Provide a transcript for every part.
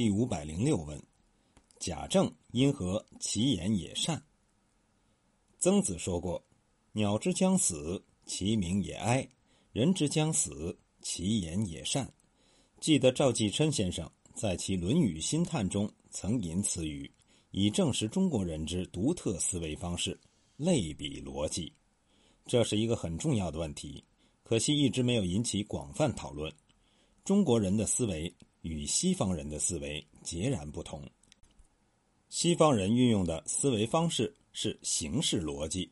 第五百零六问：贾政因何其言也善？曾子说过：“鸟之将死，其鸣也哀；人之将死，其言也善。”记得赵继琛先生在其《论语心叹》中曾引此语，以证实中国人之独特思维方式——类比逻辑。这是一个很重要的问题，可惜一直没有引起广泛讨论。中国人的思维与西方人的思维截然不同。西方人运用的思维方式是形式逻辑，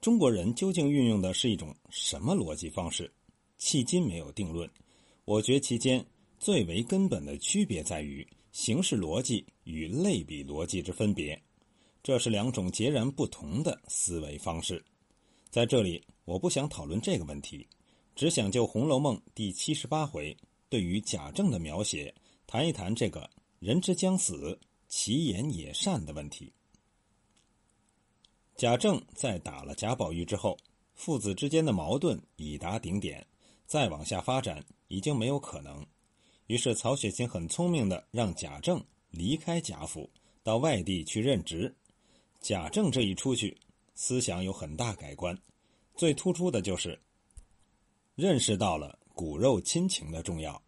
中国人究竟运用的是一种什么逻辑方式？迄今没有定论。我觉其间最为根本的区别在于形式逻辑与类比逻辑之分别，这是两种截然不同的思维方式。在这里，我不想讨论这个问题，只想就《红楼梦》第七十八回。对于贾政的描写，谈一谈这个“人之将死，其言也善”的问题。贾政在打了贾宝玉之后，父子之间的矛盾已达顶点，再往下发展已经没有可能。于是曹雪芹很聪明的让贾政离开贾府，到外地去任职。贾政这一出去，思想有很大改观，最突出的就是认识到了。骨肉亲情的重要，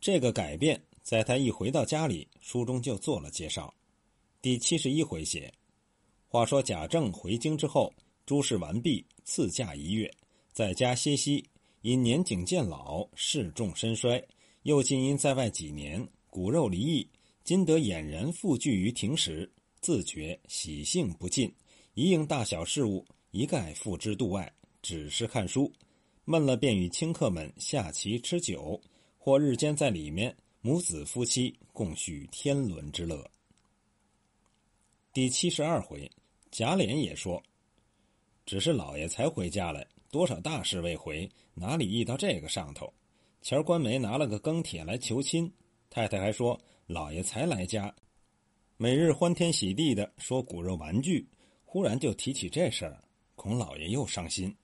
这个改变在他一回到家里，书中就做了介绍。第七十一回写：话说贾政回京之后，诸事完毕，赐假一月，在家歇息。因年景渐老，事重身衰，又近因在外几年，骨肉离异，今得俨然复聚于庭时，自觉喜性不尽，一应大小事务，一概付之度外，只是看书。闷了，便与清客们下棋吃酒，或日间在里面母子夫妻共叙天伦之乐。第七十二回，贾琏也说：“只是老爷才回家来，多少大事未回，哪里遇到这个上头？前儿官媒拿了个庚帖来求亲，太太还说老爷才来家，每日欢天喜地的说骨肉玩具，忽然就提起这事儿，恐老爷又伤心。”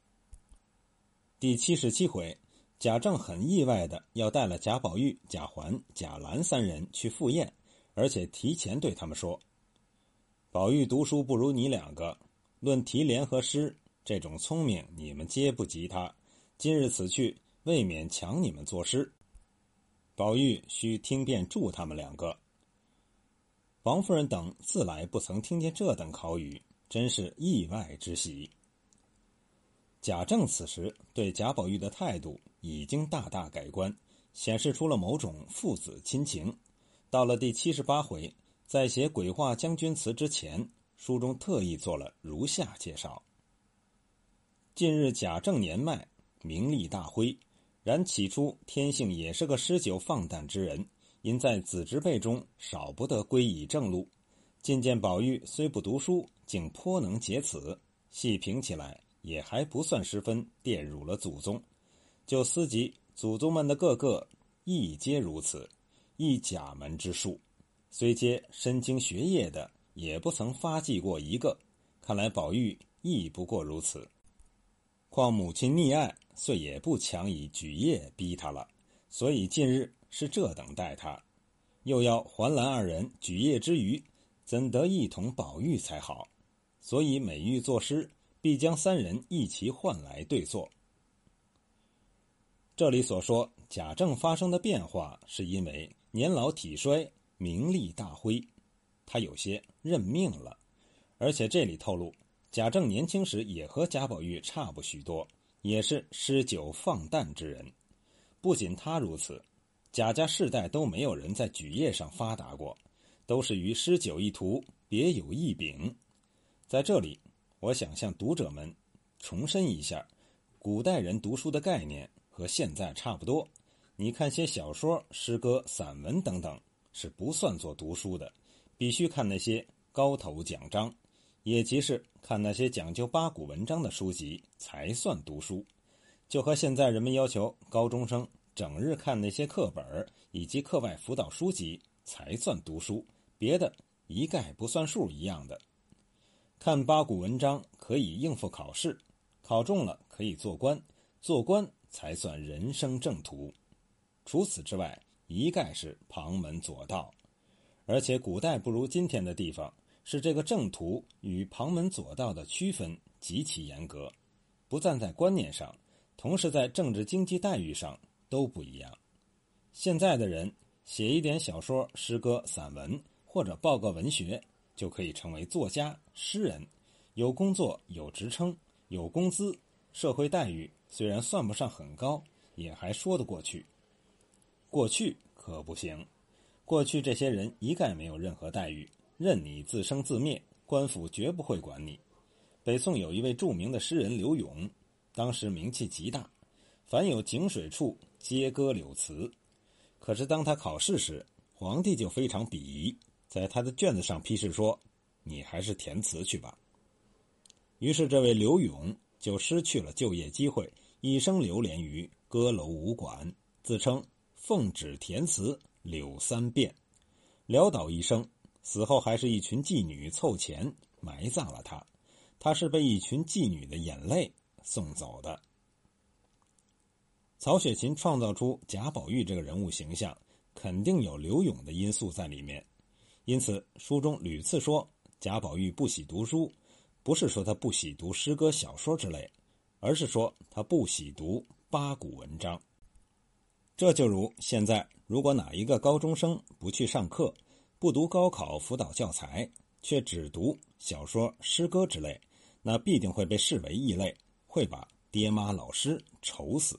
第七十七回，贾政很意外的要带了贾宝玉、贾环、贾兰三人去赴宴，而且提前对他们说：“宝玉读书不如你两个，论题联和诗这种聪明，你们皆不及他。今日此去，未免强你们作诗。宝玉须听便助他们两个。”王夫人等自来不曾听见这等考语，真是意外之喜。贾政此时对贾宝玉的态度已经大大改观，显示出了某种父子亲情。到了第七十八回，在写《鬼话将军词》之前，书中特意做了如下介绍：近日贾政年迈，名利大灰，然起初天性也是个诗酒放荡之人，因在子侄辈中少不得归以正路。近见宝玉虽不读书，竟颇能解此，细评起来。也还不算十分玷辱了祖宗，就思及祖宗们的个个亦皆如此，一贾门之术，虽皆身经学业的，也不曾发迹过一个。看来宝玉亦不过如此。况母亲溺爱，遂也不强以举业逼他了，所以近日是这等待他，又要环兰二人举业之余，怎得一同宝玉才好？所以每欲作诗。必将三人一齐唤来对坐。这里所说贾政发生的变化，是因为年老体衰，名利大灰，他有些认命了。而且这里透露，贾政年轻时也和贾宝玉差不许多，也是诗酒放诞之人。不仅他如此，贾家世代都没有人在举业上发达过，都是于诗酒一途，别有一柄。在这里。我想向读者们重申一下，古代人读书的概念和现在差不多。你看些小说、诗歌、散文等等，是不算作读书的，必须看那些高头奖章，也即是看那些讲究八股文章的书籍才算读书。就和现在人们要求高中生整日看那些课本以及课外辅导书籍才算读书，别的一概不算数一样的。看八股文章可以应付考试，考中了可以做官，做官才算人生正途。除此之外，一概是旁门左道。而且古代不如今天的地方，是这个正途与旁门左道的区分极其严格，不但在观念上，同时在政治经济待遇上都不一样。现在的人写一点小说、诗歌、散文，或者报个文学，就可以成为作家、诗人，有工作、有职称、有工资，社会待遇虽然算不上很高，也还说得过去。过去可不行，过去这些人一概没有任何待遇，任你自生自灭，官府绝不会管你。北宋有一位著名的诗人柳永，当时名气极大，凡有井水处，皆歌柳词。可是当他考试时，皇帝就非常鄙夷，在他的卷子上批示说：“你还是填词去吧。”于是这位刘勇就失去了就业机会，一生流连于歌楼舞馆，自称“奉旨填词柳三变”，潦倒一生。死后还是一群妓女凑钱埋葬了他，他是被一群妓女的眼泪送走的。曹雪芹创造出贾宝玉这个人物形象，肯定有刘勇的因素在里面。因此，书中屡次说贾宝玉不喜读书，不是说他不喜读诗歌、小说之类，而是说他不喜读八股文章。这就如现在，如果哪一个高中生不去上课，不读高考辅导教材，却只读小说、诗歌之类，那必定会被视为异类，会把爹妈、老师愁死。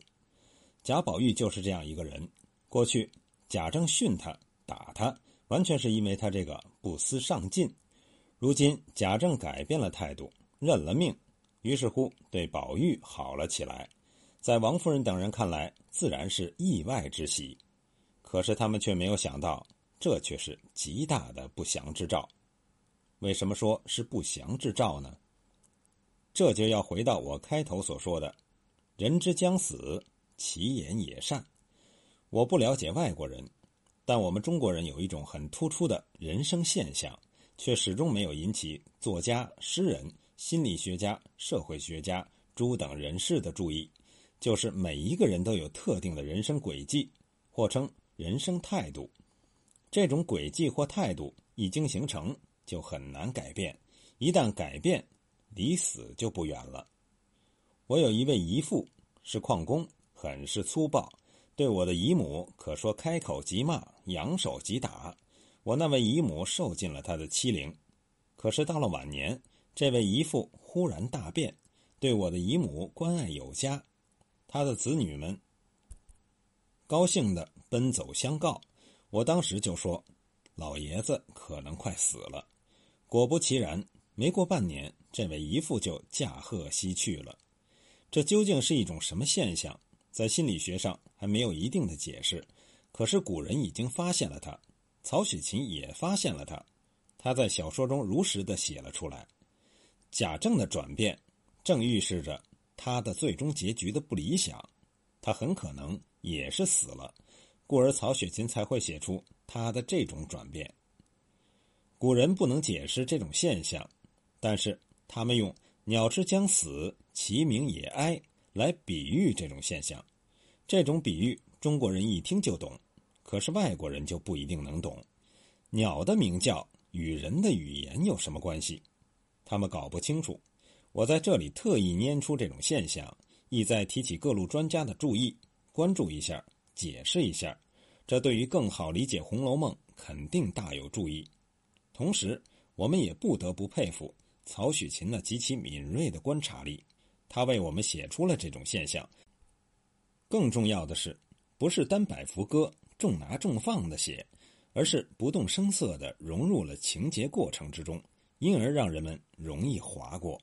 贾宝玉就是这样一个人。过去贾政训他、打他，完全是因为他这个不思上进。如今贾政改变了态度，认了命，于是乎对宝玉好了起来。在王夫人等人看来，自然是意外之喜。可是他们却没有想到，这却是极大的不祥之兆。为什么说是不祥之兆呢？这就要回到我开头所说的：“人之将死。”其言也善，我不了解外国人，但我们中国人有一种很突出的人生现象，却始终没有引起作家、诗人、心理学家、社会学家诸等人士的注意，就是每一个人都有特定的人生轨迹，或称人生态度。这种轨迹或态度一经形成，就很难改变；一旦改变，离死就不远了。我有一位姨父，是矿工。很是粗暴，对我的姨母可说开口即骂，扬手即打。我那位姨母受尽了他的欺凌。可是到了晚年，这位姨父忽然大变，对我的姨母关爱有加。他的子女们高兴的奔走相告。我当时就说：“老爷子可能快死了。”果不其然，没过半年，这位姨父就驾鹤西去了。这究竟是一种什么现象？在心理学上还没有一定的解释，可是古人已经发现了他，曹雪芹也发现了他，他在小说中如实的写了出来。贾政的转变，正预示着他的最终结局的不理想，他很可能也是死了，故而曹雪芹才会写出他的这种转变。古人不能解释这种现象，但是他们用“鸟之将死，其鸣也哀”。来比喻这种现象，这种比喻中国人一听就懂，可是外国人就不一定能懂。鸟的鸣叫与人的语言有什么关系？他们搞不清楚。我在这里特意拈出这种现象，意在提起各路专家的注意，关注一下，解释一下。这对于更好理解《红楼梦》肯定大有助益。同时，我们也不得不佩服曹雪芹那极其敏锐的观察力。他为我们写出了这种现象。更重要的是，不是单摆浮歌，重拿重放的写，而是不动声色的融入了情节过程之中，因而让人们容易划过。